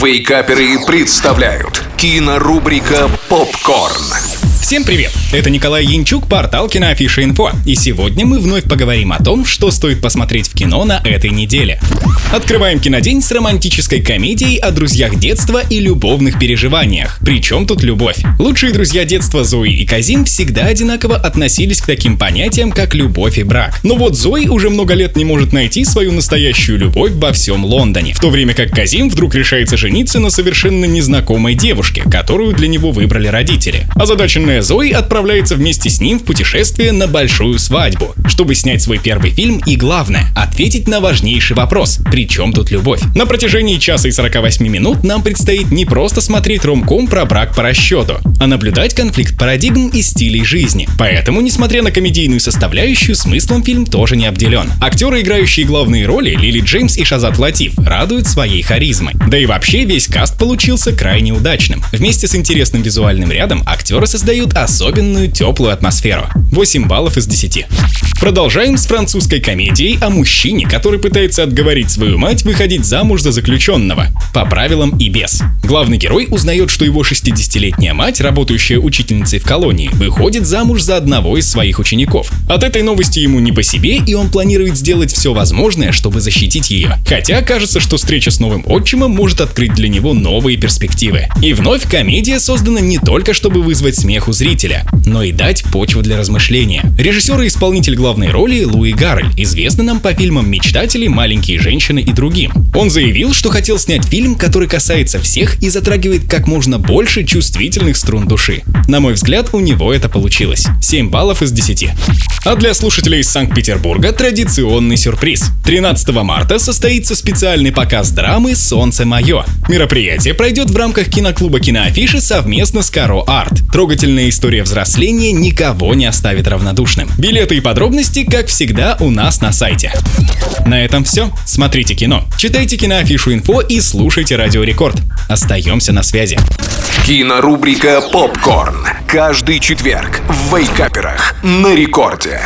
Вейкаперы представляют кинорубрика «Попкорн». Всем привет! Это Николай Янчук, портал Киноафиша Инфо. И сегодня мы вновь поговорим о том, что стоит посмотреть в кино на этой неделе. Открываем кинодень с романтической комедией о друзьях детства и любовных переживаниях. Причем тут любовь? Лучшие друзья детства Зои и Казим всегда одинаково относились к таким понятиям, как любовь и брак. Но вот Зои уже много лет не может найти свою настоящую любовь во всем Лондоне, в то время как Казим вдруг решается жениться на совершенно незнакомой девушке, которую для него выбрали родители. Озадаченная Зои отправляется вместе с ним в путешествие на большую свадьбу, чтобы снять свой первый фильм и, главное, ответить на важнейший вопрос – при чем тут любовь? На протяжении часа и 48 минут нам предстоит не просто смотреть ромком про брак по расчету, а наблюдать конфликт парадигм и стилей жизни. Поэтому, несмотря на комедийную составляющую, смыслом фильм тоже не обделен. Актеры, играющие главные роли, Лили Джеймс и Шазат Латиф, радуют своей харизмой. Да и вообще весь каст получился крайне удачным. Вместе с интересным визуальным рядом актеры создают создают особенную теплую атмосферу. 8 баллов из 10. Продолжаем с французской комедией о мужчине, который пытается отговорить свою мать выходить замуж за заключенного. По правилам и без. Главный герой узнает, что его 60-летняя мать, работающая учительницей в колонии, выходит замуж за одного из своих учеников. От этой новости ему не по себе, и он планирует сделать все возможное, чтобы защитить ее. Хотя кажется, что встреча с новым отчимом может открыть для него новые перспективы. И вновь комедия создана не только чтобы вызвать смех у зрителя, но и дать почву для размышления. Режиссер и исполнитель главной роли Луи Гаррель, известный нам по фильмам «Мечтатели», «Маленькие женщины» и другим. Он заявил, что хотел снять фильм, который касается всех и затрагивает как можно больше чувствительных струн души. На мой взгляд, у него это получилось. 7 баллов из 10. А для слушателей из Санкт-Петербурга традиционный сюрприз. 13 марта состоится специальный показ драмы «Солнце мое». Мероприятие пройдет в рамках киноклуба «Киноафиши» совместно с Каро Арт. Трогательные история взросления никого не оставит равнодушным. Билеты и подробности, как всегда, у нас на сайте. На этом все. Смотрите кино, читайте киноафишу инфо и слушайте Радио Рекорд. Остаемся на связи. Кинорубрика «Попкорн». Каждый четверг в Вейкаперах на рекорде.